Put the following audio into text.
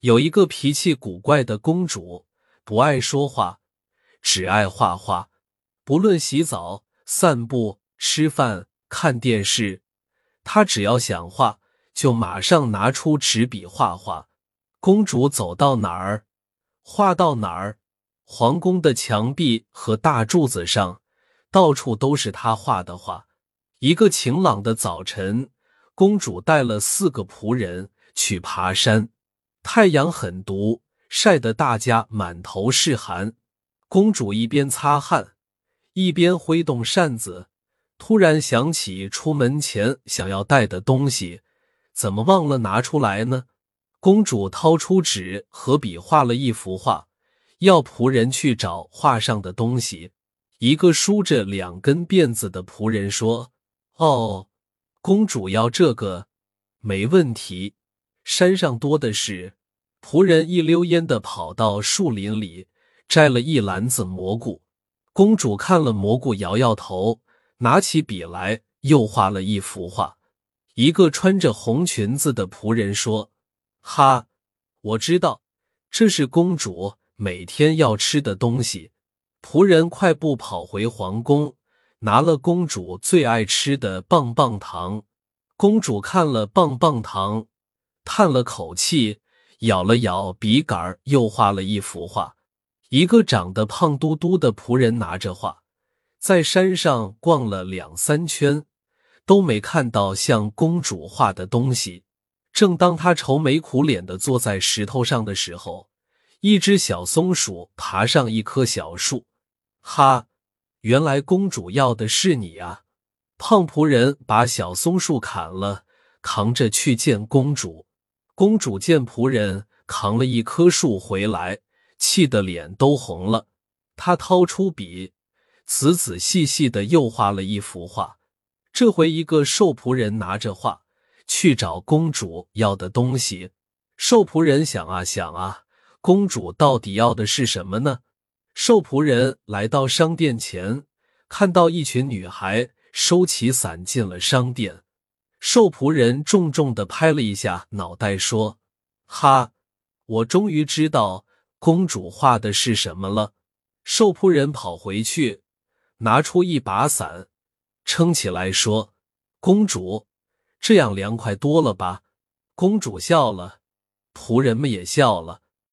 有一个脾气古怪的公主，不爱说话，只爱画画。不论洗澡、散步、吃饭、看电视，她只要想画，就马上拿出纸笔画画。公主走到哪儿，画到哪儿。皇宫的墙壁和大柱子上，到处都是她画的画。一个晴朗的早晨，公主带了四个仆人去爬山。太阳很毒，晒得大家满头是汗。公主一边擦汗，一边挥动扇子。突然想起出门前想要带的东西，怎么忘了拿出来呢？公主掏出纸和笔，画了一幅画，要仆人去找画上的东西。一个梳着两根辫子的仆人说：“哦，公主要这个，没问题。”山上多的是，仆人一溜烟的跑到树林里摘了一篮子蘑菇。公主看了蘑菇，摇摇头，拿起笔来又画了一幅画。一个穿着红裙子的仆人说：“哈，我知道，这是公主每天要吃的东西。”仆人快步跑回皇宫，拿了公主最爱吃的棒棒糖。公主看了棒棒糖。叹了口气，咬了咬笔杆，又画了一幅画。一个长得胖嘟嘟的仆人拿着画，在山上逛了两三圈，都没看到像公主画的东西。正当他愁眉苦脸的坐在石头上的时候，一只小松鼠爬上一棵小树。哈，原来公主要的是你啊！胖仆人把小松树砍了，扛着去见公主。公主见仆人扛了一棵树回来，气得脸都红了。她掏出笔，仔仔细细的又画了一幅画。这回一个瘦仆人拿着画去找公主要的东西。瘦仆人想啊想啊，公主到底要的是什么呢？瘦仆人来到商店前，看到一群女孩收起伞进了商店。瘦仆人重重的拍了一下脑袋，说：“哈，我终于知道公主画的是什么了。”瘦仆人跑回去，拿出一把伞，撑起来说：“公主，这样凉快多了吧？”公主笑了，仆人们也笑了。